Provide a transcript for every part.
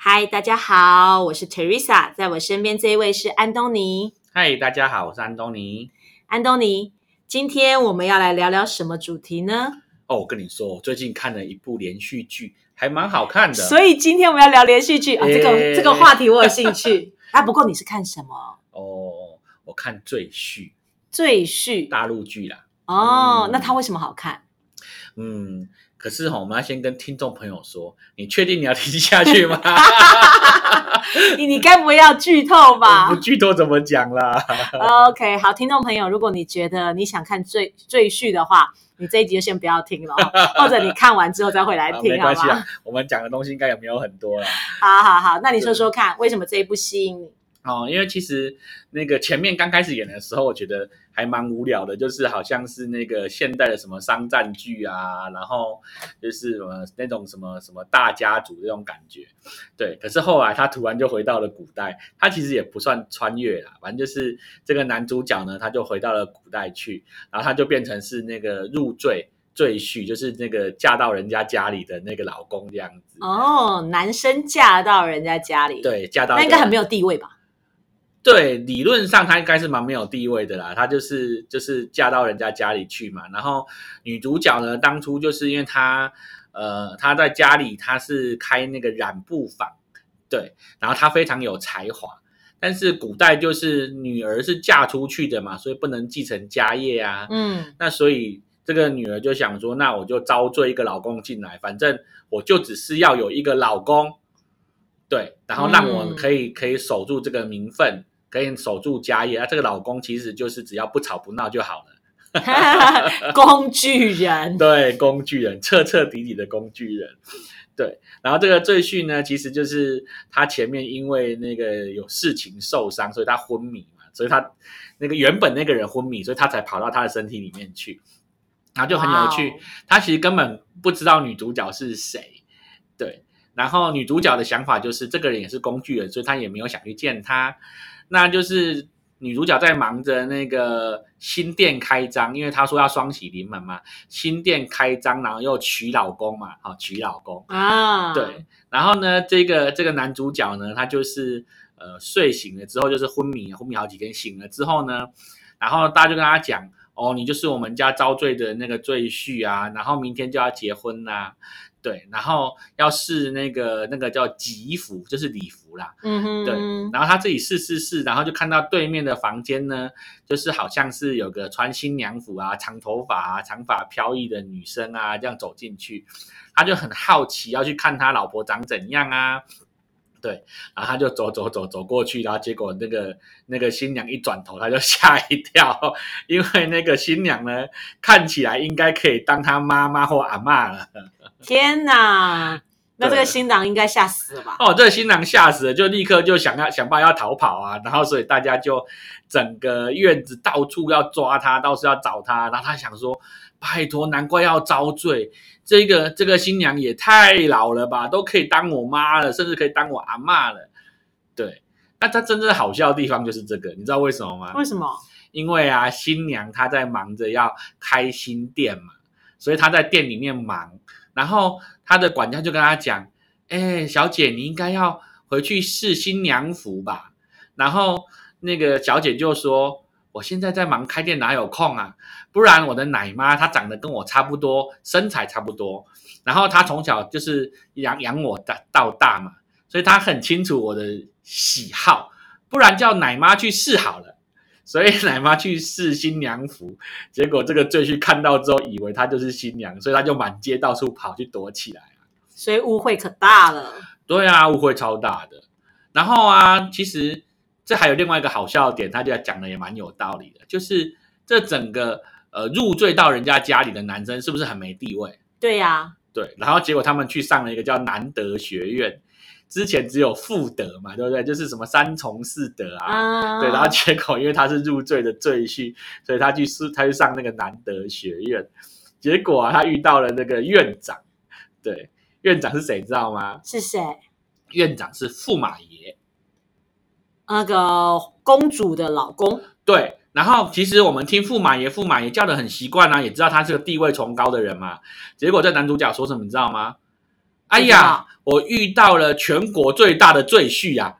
嗨，大家好，我是 Teresa，在我身边这一位是安东尼。嗨，大家好，我是安东尼。安东尼，今天我们要来聊聊什么主题呢？哦，我跟你说，我最近看了一部连续剧，还蛮好看的。所以今天我们要聊连续剧啊，这个诶这个话题我有兴趣 啊。不过你是看什么？哦，我看《赘婿》赘婿大陆剧啦。哦，嗯那它为什么好看？嗯，可是哈，我们要先跟听众朋友说，你确定你要听下去吗？你你该不会要剧透吧 我不剧透怎么讲啦？？OK，好，听众朋友，如果你觉得你想看赘赘婿的话，你这一集就先不要听了，或者你看完之后再回来啊听，没关系啊？，我们讲的东西应该也没有很多了。好好好，那你说说看，为什么这一部吸引你？哦，因为其实那个前面刚开始演的时候，我觉得还蛮无聊的，就是好像是那个现代的什么商战剧啊，然后就是什么那种什么什么大家族这种感觉，对。可是后来他突然就回到了古代，他其实也不算穿越啦，反正就是这个男主角呢，他就回到了古代去，然后他就变成是那个入赘赘婿，就是那个嫁到人家家里的那个老公这样子。哦，男生嫁到人家家里，，对，嫁到那应该很没有。有地位吧？对，理论上她应该是蛮没有地位的啦，她就是就是嫁到人家家里去嘛。然后女主角呢，当初就是因为她呃她在家里她是开那个染布坊，对，然后她非常有才华，但是古代就是女儿是嫁出去的嘛，所以不能继承家业啊。嗯，那所以这个女儿就想说，那我就招赘一个老公进来，反正我就只是要有一个老公，对，然后让我嗯可以、可以守住这个名分，可以守住家业。啊，这个老公其实就是只要不吵不闹就好了。工具人，对，工具人，彻彻底底的工具人。对，然后这个赘婿呢，其实就是他前面因为那个有事情受伤，所以他昏迷嘛，所以他那个原本那个人昏迷，所以他才跑到他的身体里面去，然后就很有趣。他其实根本不知道女主角是谁，对。然后女主角的想法就是，这个人也是工具人，所以她也没有想去见他。那就是女主角在忙着那个新店开张，因为她说要双喜临门嘛，新店开张，然后又娶老公嘛，好娶老公。啊，对，然后呢，这个这个男主角呢，他就是呃睡醒了之后就是昏迷，昏迷好几天，醒了之后呢，然后大家就跟他讲，哦，你就是我们家遭罪的那个赘婿啊，然后明天就要结婚啦、对，然后要试那个那个叫吉服，就是礼服啦，嗯哼，对，然后他自己试试试，然后就看到对面的房间呢，就是好像是有个穿新娘服啊、长头发啊、长发飘逸的女生啊，这样走进去，他就很好奇要去看他老婆长怎样啊。对，然后他就走走走走过去，然后结果那个那个新娘一转头，他就 吓一跳，因为那个新娘呢看起来应该可以当他妈妈或阿妈了。天哪，那这个新郎应该吓死了吧？哦，这个新郎吓死了，就立刻就想要想办法要逃跑啊，然后所以大家就整个院子到处要抓他，到处要找他，然后他想说，拜托，难怪要遭罪，这个这个新娘也太老了吧，都可以当我妈了，甚至可以当我阿嬷了，对。那她真正好笑的地方就是这个，你知道为什么吗？为什么？因为啊，新娘她在忙着要开新店嘛，所以她在店里面忙，然后她的管家就跟她讲：“哎，小姐，你应该要回去试新娘服吧？”然后那个小姐就说：“我现在在忙开店，哪有空啊？不然我的奶妈她长得跟我差不多，身材差不多，然后她从小就是养养我大到大嘛，所以她很清楚我的喜好，不然叫奶妈去试好了。”所以奶妈去试新娘服，结果这个赘婿看到之后，以为她就是新娘，所以他就满街到处跑去躲起来。所以误会可大了。对啊，误会超大的。然后啊，其实这还有另外一个好笑的点，他就讲的也蛮有道理的，就是这整个呃入赘到人家家里的男生是不是很没地位？对呀、对，然后结果他们去上了一个叫南德学院，之前只有妇德嘛，对不对？就是什么三从四德啊，啊，对，然后结果因为他是入赘的赘婿，所以他去是他去上那个南德学院，结果啊，他遇到了那个院长，对，院长是谁知道吗？是谁？院长是驸马爷，那个公主的老公。对。然后其实我们听驸马爷，驸马爷叫的很习惯啊，也知道他是个地位崇高的人嘛。结果这男主角说什么，你知道吗？哎呀，我遇到了全国最大的赘婿呀！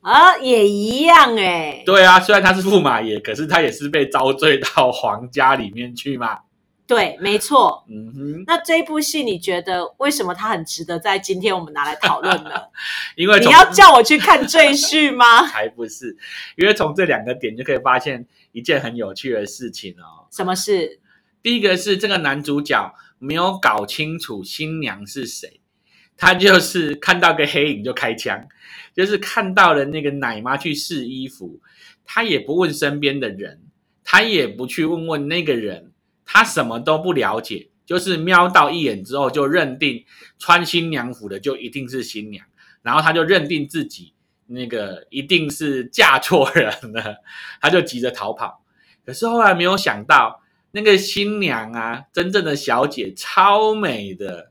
啊，也一样哎。对啊，虽然他是驸马爷，可是他也是被招赘到皇家里面去嘛。对，没错。嗯哼，那这一部戏，你觉得为什么它很值得在今天我们拿来讨论呢？因为你要叫我去看赘婿吗？才不是，因为从这两个点就可以发现一件很有趣的事情哦。什么事？第一个是这个男主角没有搞清楚新娘是谁，他就是看到个黑影就开枪，就是看到了那个奶妈去试衣服，他也不问身边的人，他也不去问问那个人。他什么都不了解，就是瞄到一眼之后就认定穿新娘服的就一定是新娘，然后他就认定自己那个一定是嫁错人了，他就急着逃跑。可是后来没有想到，那个新娘啊，真正的小姐超美的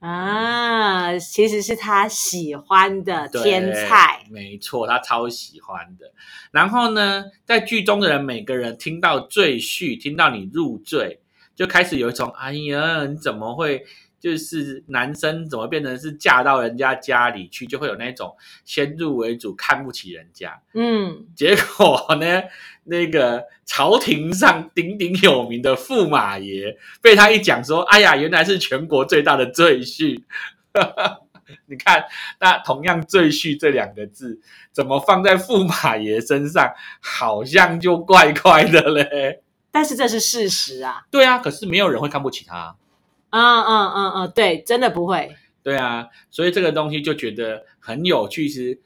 啊，其实是他喜欢的天菜，没错，他超喜欢的。然后呢，在剧中的人每个人听到赘婿，听到你入赘，就开始有一种哎呀，你怎么会？就是男生怎么变成是嫁到人家家里去，就会有那种先入为主看不起人家。嗯，结果呢，那个朝廷上鼎鼎有名的驸马爷被他一讲说，哎呀，原来是全国最大的赘婿。你看，那同样“赘婿”这两个字，怎么放在驸马爷身上，好像就怪怪的嘞。但是这是事实啊。对啊，可是没有人会看不起他。嗯嗯嗯嗯，对，真的不会。对啊，所以这个东西就觉得很有趣。其实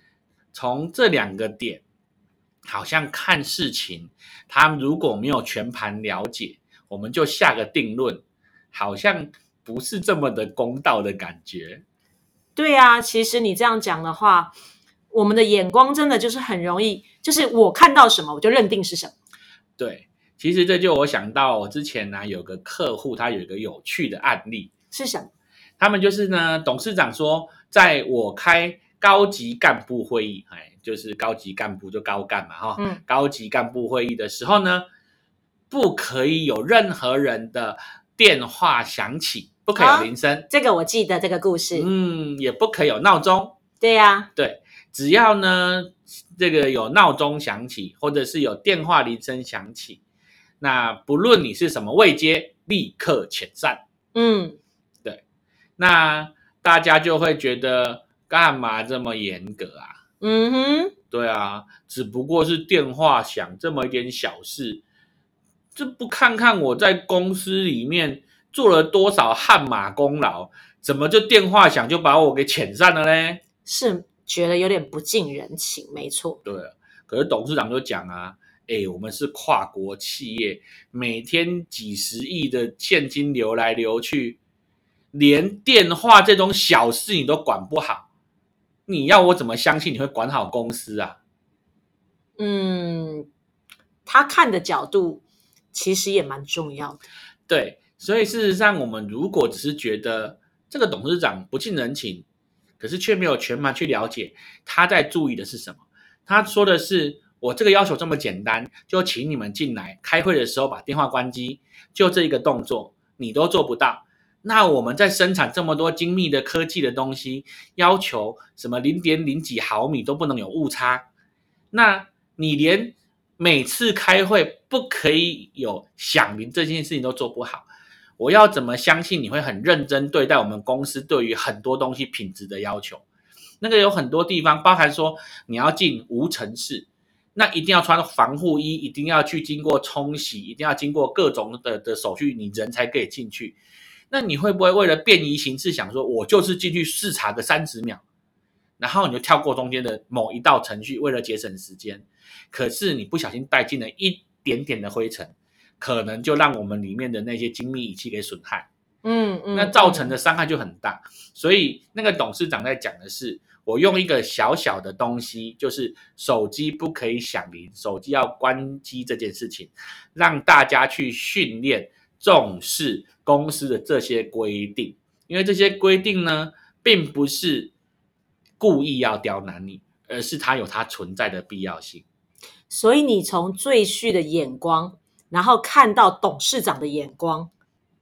从这两个点，好像看事情，他如果没有全盘了解，我们就下个定论，好像不是这么的公道的感觉。对啊，其实你这样讲的话，我们的眼光真的就是很容易，就是我看到什么，我就认定是什么。对。其实这就我想到，我之前呢有个客户，他有一个有趣的案例是什么？他们就是呢，董事长说，在我开高级干部会议，哎，就是高级干部就高干嘛哈，嗯，高级干部会议的时候呢，不可以有任何人的电话响起，不可以有铃声。这个我记得这个故事。嗯，也不可以有闹钟。对呀，对，只要呢这个有闹钟响起，或者是有电话铃声响起。那不论你是什么位阶，立刻遣散。嗯，对。那大家就会觉得干嘛这么严格啊？嗯哼，对啊，只不过是电话响这么一点小事，这不看看我在公司里面做了多少汗马功劳，怎么就电话响就把我给遣散了嘞？是觉得有点不近人情，没错。对，可是董事长就讲啊。哎，我们是跨国企业，每天几十亿的现金流来流去，连电话这种小事你都管不好，你要我怎么相信你会管好公司啊？嗯，他看的角度其实也蛮重要的。对，所以事实上，我们如果只是觉得这个董事长不近人情，可是却没有全盘去了解他在注意的是什么，他说的是。我这个要求这么简单，就请你们进来开会的时候把电话关机，就这一个动作你都做不到。那我们在生产这么多精密的科技的东西，要求什么零点零几毫米都不能有误差，那你连每次开会不可以有响铃这件事情都做不好，我要怎么相信你会很认真对待我们公司对于很多东西品质的要求？那个有很多地方，包含说你要进无尘室。那一定要穿防护衣，一定要去经过冲洗，一定要经过各种的的手续，你人才可以进去。那你会不会为了便宜行事，想说我就是进去视察个三十秒，然后你就跳过中间的某一道程序，为了节省时间？可是你不小心带进了一点点的灰尘，可能就让我们里面的那些精密仪器给损害。嗯嗯，那造成的伤害就很大。所以那个董事长在讲的是，我用一个小小的东西，就是手机不可以响铃，手机要关机这件事情，让大家去训练重视公司的这些规定，因为这些规定呢，并不是故意要刁难你，而是它有它存在的必要性。所以你从赘婿的眼光，然后看到董事长的眼光。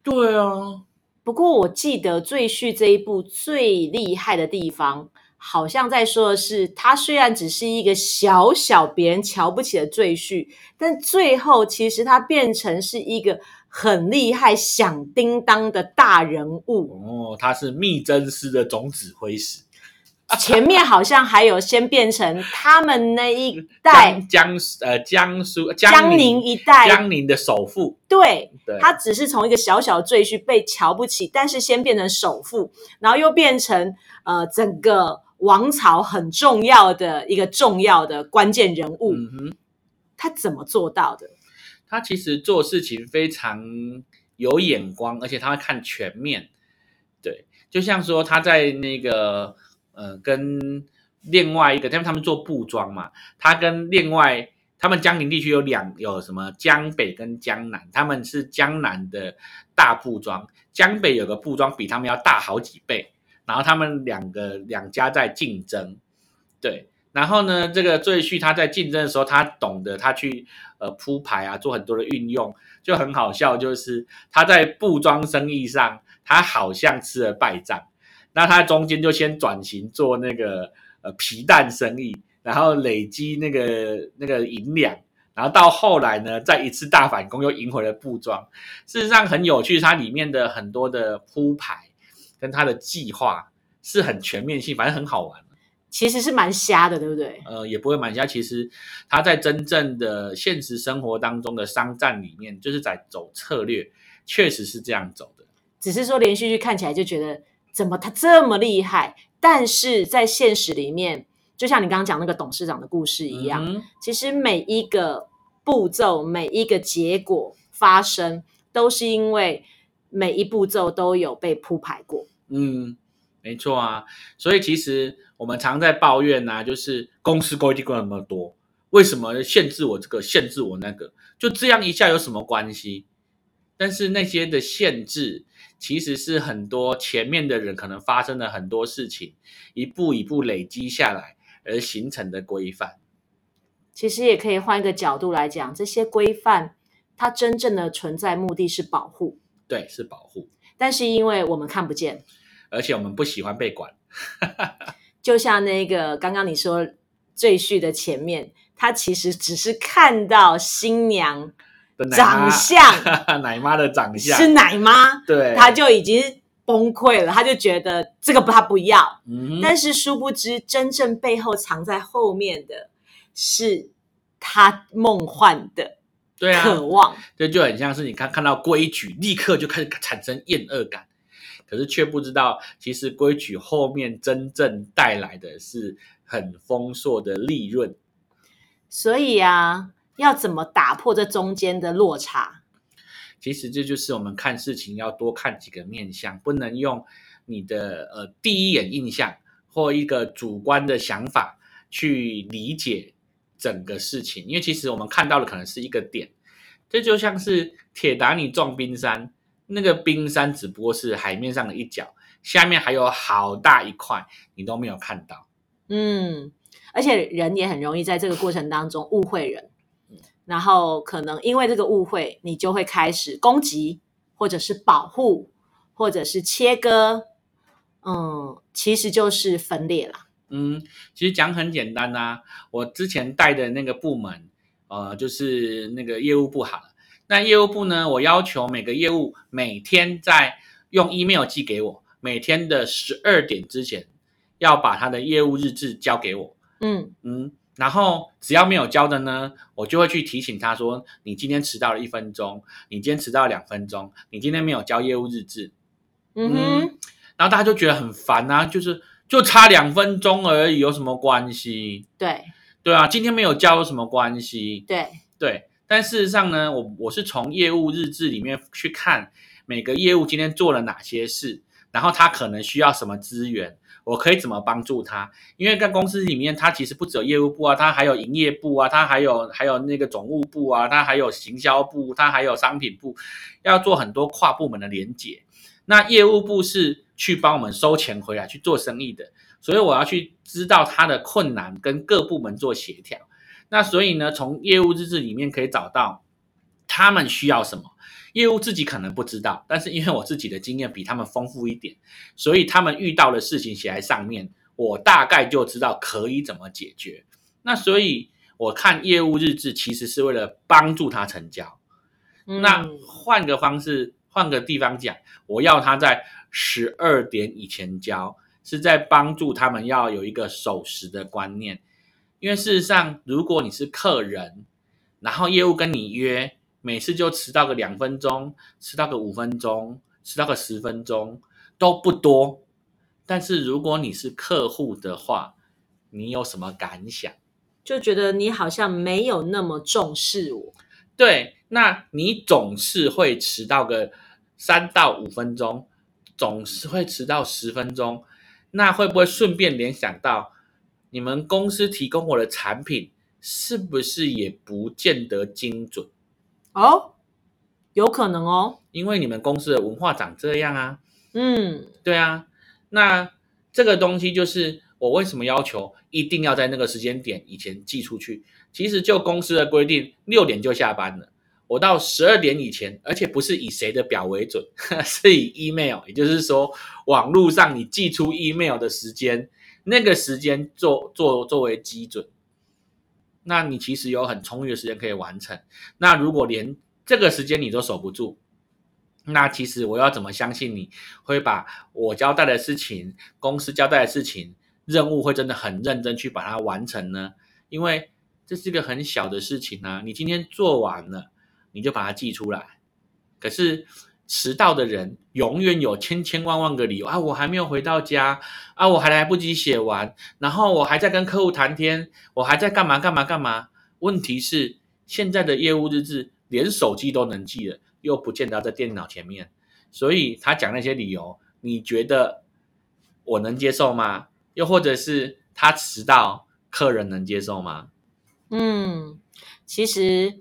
对啊，不过我记得赘婿这一部最厉害的地方，好像在说的是，他虽然只是一个小小别人瞧不起的赘婿，但最后其实他变成是一个很厉害、响叮当的大人物。哦，他是密侦司的总指挥使。前面好像还有先变成他们那一 代江呃江苏江宁一代江宁的首富，对，对他只是从一个小小的赘婿被瞧不起，但是先变成首富，然后又变成呃整个王朝很重要的一个重要的关键人物。嗯哼，他怎么做到的？他其实做事情非常有眼光，而且他会看全面。对，就像说他在那个。呃，跟另外一个，因为他们做布庄嘛，他跟另外他们江宁地区有两有什么江北跟江南，他们是江南的大布庄，江北有个布庄比他们要大好几倍，然后他们两个两家在竞争，对，然后呢，这个赘婿他在竞争的时候，他懂得他去呃铺排啊，做很多的运用，就很好笑，就是他在布庄生意上，他好像吃了败仗。那他中间就先转型做那个呃皮蛋生意，然后累积那个那个银两，然后到后来呢，再一次大反攻又赢回了布庄。事实上很有趣，它里面的很多的铺排跟他的计划是很全面性，反正很好玩。其实是蛮瞎的，对不对？呃，也不会蛮瞎。其实他在真正的现实生活当中的商战里面，就是在走策略，确实是这样走的。只是说连续剧看起来就觉得。怎么他这么厉害？但是在现实里面，就像你刚刚讲那个董事长的故事一样，其实每一个步骤、每一个结果发生，都是因为每一步骤都有被铺排过。嗯，没错啊。所以其实我们常在抱怨呐，就是公司规定那么多，为什么限制我这个，限制我那个？就这样一下有什么关系？但是那些的限制。其实是很多前面的人可能发生了很多事情，一步一步累积下来而形成的规范。其实也可以换一个角度来讲，这些规范它真正的存在目的是保护，对，是保护。但是因为我们看不见，而且我们不喜欢被管，就像那个刚刚你说赘婿的前面，他其实只是看到新娘的。长相，奶妈的长相是奶妈，对，他就已经崩溃了，他就觉得这个他不要。嗯，但是殊不知，真正背后藏在后面的是他梦幻的渴望。这就很像是你看看到规矩，立刻就开始产生厌恶感，可是却不知道，其实规矩后面真正带来的是很丰硕的利润。所以啊。要怎么打破这中间的落差？其实这就是我们看事情要多看几个面相，不能用你的呃第一眼印象或一个主观的想法去理解整个事情，因为其实我们看到的可能是一个点，这就像是铁达尼撞冰山，那个冰山只不过是海面上的一角，下面还有好大一块你都没有看到。嗯，而且人也很容易在这个过程当中误会人。然后可能因为这个误会，你就会开始攻击，或者是保护，或者是切割，嗯，其实就是分裂了。嗯，其实讲很简单呐，我之前带的那个部门，呃，就是那个业务部好了。那业务部呢，我要求每个业务每天在用 email 寄给我，每天的十二点之前要把他的业务日志交给我。嗯嗯。然后只要没有交的呢，我就会去提醒他说：“你今天迟到了一分钟，你今天迟到两分钟，你今天没有交业务日志。”嗯哼，然后大家就觉得很烦啊，就是就差两分钟而已，有什么关系？对对啊，今天没有交有什么关系？对对，但事实上呢，我我是从业务日志里面去看每个业务今天做了哪些事，然后他可能需要什么资源。我可以怎么帮助他？因为在公司里面，他其实不只有业务部啊，他还有营业部啊，他还有还有那个总务部啊，他还有行销部，他还有商品部，要做很多跨部门的连接。那业务部是去帮我们收钱回来去做生意的，所以我要去知道他的困难，跟各部门做协调。那所以呢，从业务日志里面可以找到他们需要什么。业务自己可能不知道，但是因为我自己的经验比他们丰富一点，所以他们遇到的事情写在上面，我大概就知道可以怎么解决。那所以我看业务日志其实是为了帮助他成交。那换个方式，换个地方讲，我要他在十二点以前交，是在帮助他们要有一个守时的观念。因为事实上，如果你是客人，然后业务跟你约。每次就迟到个两分钟，迟到个五分钟，迟到个十分钟都不多。但是如果你是客户的话，你有什么感想？就觉得你好像没有那么重视我。对，那你总是会迟到个三到五分钟，总是会迟到十分钟，那会不会顺便联想到你们公司提供我的产品是不是也不见得精准？哦，有可能哦，因为你们公司的文化长这样啊。嗯，对啊，那这个东西就是我为什么要求一定要在那个时间点以前寄出去？其实就公司的规定，六点就下班了，我到十二点以前，而且不是以谁的表为准，是以 email，也就是说网络上你寄出 email 的时间，那个时间做做作为基准。那你其实有很充裕的时间可以完成。那如果连这个时间你都守不住，那其实我要怎么相信你会把我交代的事情、公司交代的事情、任务会真的很认真去把它完成呢？因为这是一个很小的事情啊，你今天做完了，你就把它寄出来。可是。迟到的人永远有千千万万个理由啊！我还没有回到家啊！我还来不及写完，然后我还在跟客户谈天，我还在干嘛干嘛干嘛？问题是现在的业务日志连手机都能记了，又不见得在电脑前面，所以他讲那些理由，你觉得我能接受吗？又或者是他迟到，客人能接受吗？嗯，其实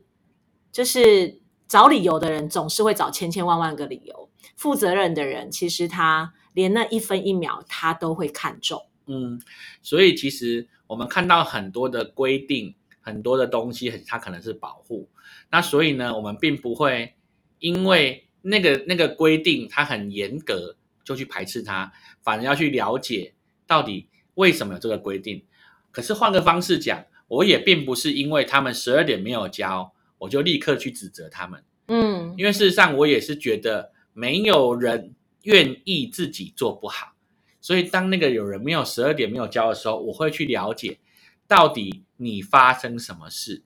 就是。找理由的人总是会找千千万万个理由。负责任的人，其实他连那一分一秒他都会看重。嗯，所以其实我们看到很多的规定，很多的东西，它可能是保护。那所以呢，我们并不会因为那个那个规定它很严格就去排斥它，反而要去了解到底为什么有这个规定。可是换个方式讲，我也并不是因为他们十二点没有交。我就立刻去指责他们，嗯，因为事实上我也是觉得没有人愿意自己做不好，所以当那个有人没有十二点没有交的时候，我会去了解到底你发生什么事，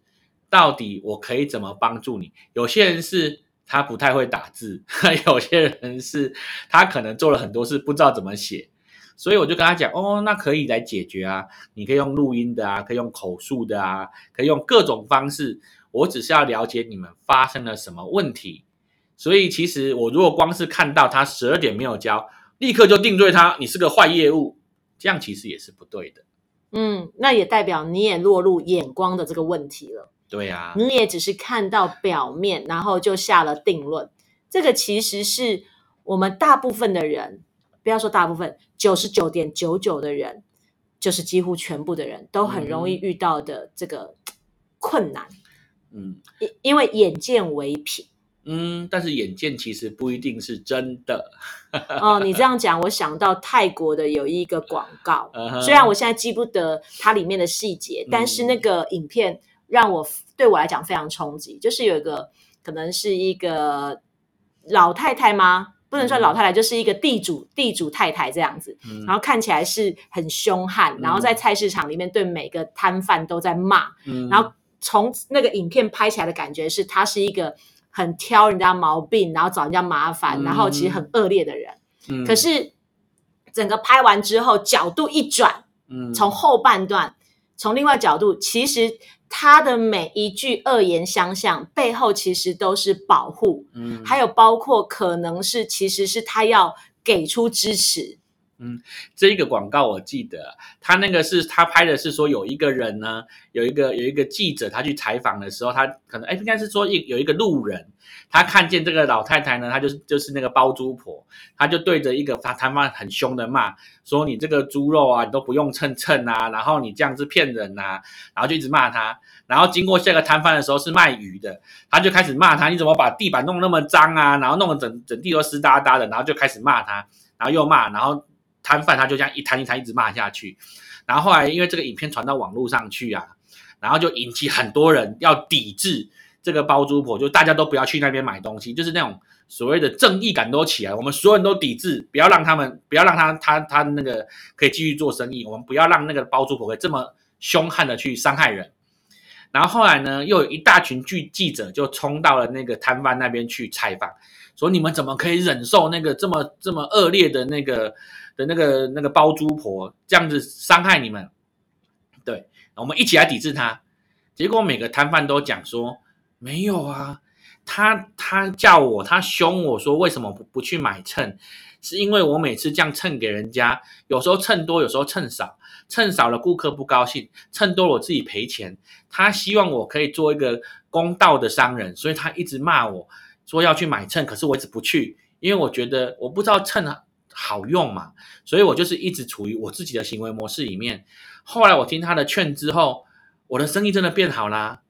到底我可以怎么帮助你。有些人是他不太会打字，有些人是他可能做了很多事不知道怎么写，所以我就跟他讲，哦，那可以来解决啊，你可以用录音的啊，可以用口述的啊，可以用各种方式。我只是要了解你们发生了什么问题，所以其实我如果光是看到他十二点没有交，立刻就定罪他，你是个坏业务，这样其实也是不对的。嗯，那也代表你也落入眼光的这个问题了。对呀，你也只是看到表面，然后就下了定论。这个其实是我们大部分的人，不要说大部分，九十九点九九的人，就是几乎全部的人都很容易遇到的这个困难。嗯，因因为眼见为凭，嗯，但是眼见其实不一定是真的。哦，你这样讲，我想到泰国的有一个广告，虽然我现在记不得它里面的细节，但是那个影片让我对我来讲非常冲击。就是有一个可能是一个老太太吗？不能算老太太，就是一个地主地主太太这样子，然后看起来是很凶悍，然后在菜市场里面对每个摊贩都在骂，然后。从那个影片拍起来的感觉是，他是一个很挑人家毛病，然后找人家麻烦，然后其实很恶劣的人。嗯，可是整个拍完之后，角度一转，嗯，从后半段，从另外角度，其实他的每一句恶言相向背后，其实都是保护，嗯，还有包括可能是其实是他要给出支持，嗯，这一个广告我记得，他那个是他拍的是说有一个人呢，有一个有一个记者，他去采访的时候，他可能哎应该是说一有一个路人，他看见这个老太太呢，他就是就是那个包租婆，他就对着一个他摊贩很凶的骂，说你这个猪肉啊，你都不用称称啊，然后你这样子骗人呐，然后就一直骂他，然后经过下个摊贩的时候是卖鱼的，他就开始骂他，你怎么把地板弄那么脏啊，然后弄得整整地都湿哒哒的，然后就开始骂他，然后又骂，然后。摊贩他就这样一摊一摊一直骂下去，然后后来因为这个影片传到网络上去啊，然后就引起很多人要抵制这个包租婆，就大家都不要去那边买东西，就是那种所谓的正义感都起来，我们所有人都抵制，不要让他们，不要让他他他那个可以继续做生意，我们不要让那个包租婆可以这么凶悍的去伤害人。然后后来呢，又有一大群记记者就冲到了那个摊贩那边去采访，说你们怎么可以忍受那个这么这么恶劣的那个？的那个那个包租婆这样子伤害你们，对，我们一起来抵制他。结果每个摊贩都讲说没有啊，他他叫我，他凶我说为什么不不去买秤？是因为我每次这样称给人家，有时候称多，有时候称少，称少了顾客不高兴，称多了我自己赔钱。他希望我可以做一个公道的商人，所以他一直骂我说要去买秤，可是我一直不去，因为我觉得我不知道秤。好用嘛？所以我就是一直处于我自己的行为模式里面。后来我听他的劝之后，我的生意真的变好啦。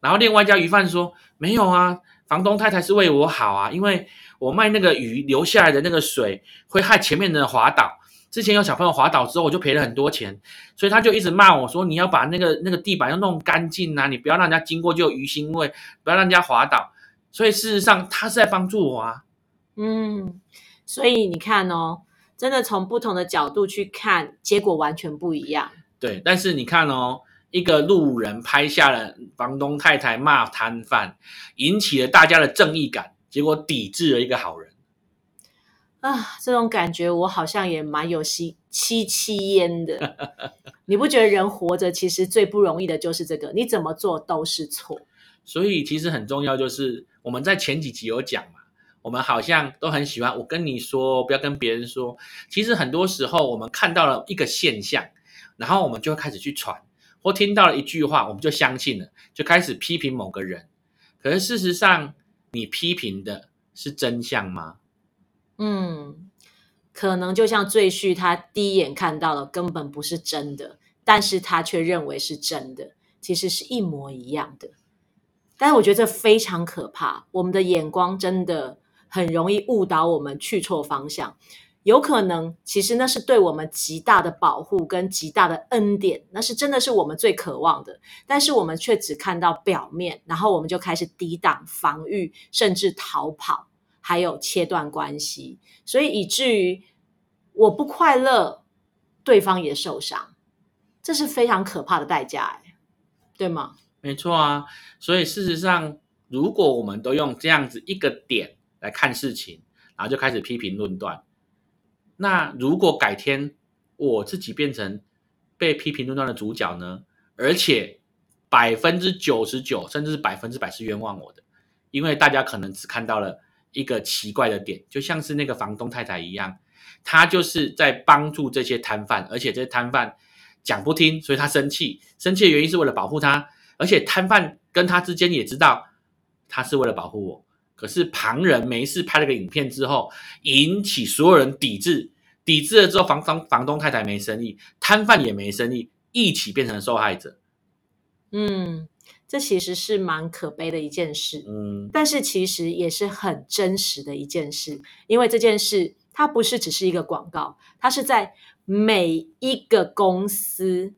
然后另外一家鱼贩说：“没有啊，房东太太是为我好啊，因为我卖那个鱼留下来的那个水会害前面的人滑倒。之前有小朋友滑倒之后，我就赔了很多钱，所以他就一直骂我说：你要把那个那个地板要弄干净啊，你不要让人家经过就有鱼腥味，不要让人家滑倒。所以事实上他是在帮助我啊。”嗯。所以你看哦，真的从不同的角度去看，结果完全不一样。对，但是你看哦，一个路人拍下了房东太太骂摊贩，引起了大家的正义感，结果抵制了一个好人。啊，这种感觉我好像也蛮有吸戚戚焉的。你不觉得人活着其实最不容易的就是这个？你怎么做都是错。所以其实很重要，就是我们在前几集有讲嘛。我们好像都很喜欢，我跟你说，不要跟别人说。其实很多时候，我们看到了一个现象，然后我们就会开始去传，或听到了一句话，我们就相信了，就开始批评某个人。可是事实上，你批评的是真相吗？嗯，可能就像赘婿，他第一眼看到的根本不是真的，但是他却认为是真的，其实是一模一样的。但是我觉得这非常可怕，我们的眼光真的。很容易误导我们去错方向，有可能其实那是对我们极大的保护跟极大的恩典，那是真的是我们最渴望的，但是我们却只看到表面，然后我们就开始抵挡、防御，甚至逃跑，还有切断关系，所以以至于我不快乐，对方也受伤，这是非常可怕的代价，哎，对吗？没错啊，所以事实上，如果我们都用这样子一个点。来看事情，然后就开始批评论断。那如果改天我自己变成被批评论断的主角呢？而且百分之九十九甚至是百分之百是冤枉我的，因为大家可能只看到了一个奇怪的点，就像是那个房东太太一样，她就是在帮助这些摊贩，而且这些摊贩讲不听，所以她生气。生气的原因是为了保护他，而且摊贩跟他之间也知道他是为了保护我。可是旁人没事拍了个影片之后，引起所有人抵制，抵制了之后，房房房东太太没生意，摊贩也没生意，一起变成受害者。嗯，这其实是蛮可悲的一件事。嗯，但是其实也是很真实的一件事，因为这件事它不是只是一个广告，它是在每一个公司，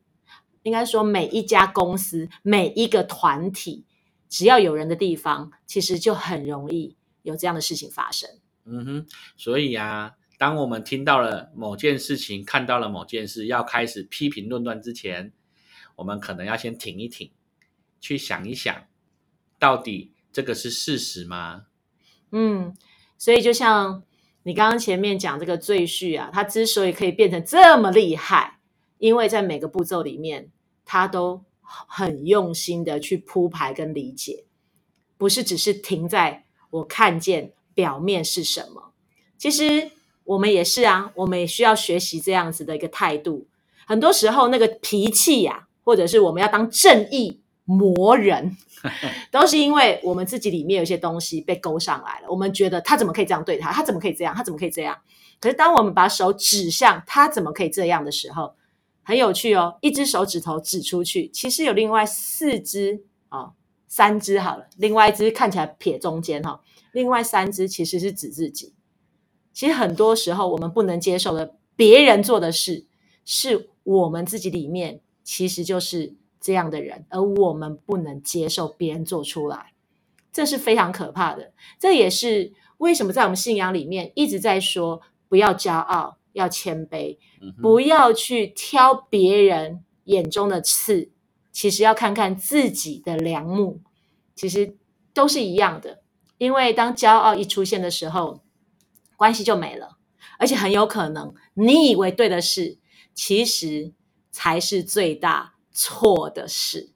应该说每一家公司，每一个团体。只要有人的地方，其实就很容易有这样的事情发生。嗯哼，所以啊，当我们听到了某件事情，看到了某件事，要开始批评论断之前，我们可能要先停一停，去想一想，到底这个是事实吗？嗯，所以就像你刚刚前面讲这个赘婿啊，他之所以可以变成这么厉害，因为在每个步骤里面，他都。很用心的去铺排跟理解，不是只是停在我看见表面是什么。其实我们也是啊，我们也需要学习这样子的一个态度。很多时候，那个脾气呀，或者是我们要当正义魔人，都是因为我们自己里面有些东西被勾上来了。我们觉得他怎么可以这样对他？他怎么可以这样？他怎么可以这样？可是当我们把手指向他怎么可以这样的时候，很有趣哦。一只手指头指出去，其实有另外四只啊，三只好了，另外一只看起来撇中间哈，另外三只其实是指自己。其实很多时候，我们不能接受的别人做的事，是我们自己里面其实就是这样的人，而我们不能接受别人做出来，这是非常可怕的。这也是为什么在我们信仰里面一直在说，不要骄傲，要谦卑，不要去挑别人眼中的刺，其实要看看自己的良木，其实都是一样的。因为当骄傲一出现的时候，关系就没了，而且很有可能你以为对的事，其实才是最大错的事，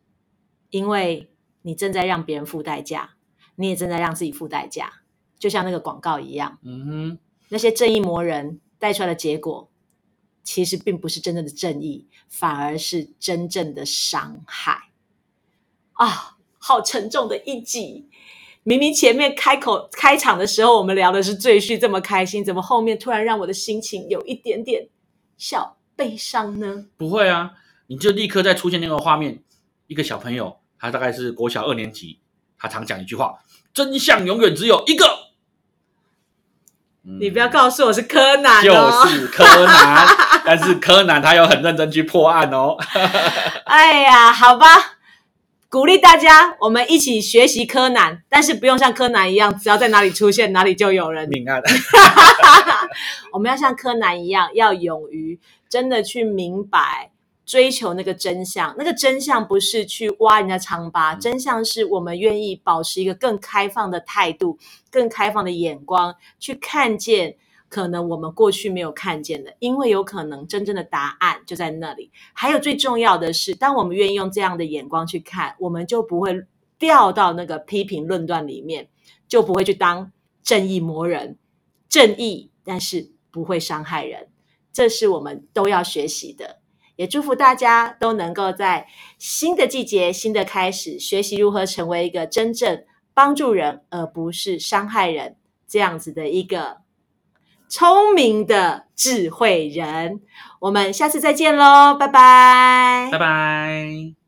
因为你正在让别人付代价，你也正在让自己付代价，就像那个广告一样。嗯哼，那些正义魔人带出来的结果，其实并不是真正的正义，反而是真正的伤害。啊，好沉重的一集。明明前面开口开场的时候，我们聊的是赘婿这么开心，怎么后面突然让我的心情有一点点小悲伤呢？不会啊，你就立刻再出现那个画面，一个小朋友，他大概是国小二年级，他常讲一句话：真相永远只有一个。你不要告诉我是柯南，就是柯南，但是柯南他有很认真去破案哦。哎呀，好吧。鼓励大家，我们一起学习柯南，但是不用像柯南一样，只要在哪里出现，哪里就有人命案。我们要像柯南一样，要勇于真的去明白、追求那个真相。那个真相不是去挖人家疮疤，真相是我们愿意保持一个更开放的态度、更开放的眼光，去看见。可能我们过去没有看见的，因为有可能真正的答案就在那里。还有最重要的是，当我们愿意用这样的眼光去看，我们就不会掉到那个批评论断里面，就不会去当正义魔人。正义，但是不会伤害人，这是我们都要学习的。也祝福大家都能够在新的季节、新的开始，学习如何成为一个真正帮助人而不是伤害人这样子的一个。聪明的智慧人，我们下次再见喽，拜拜，拜拜。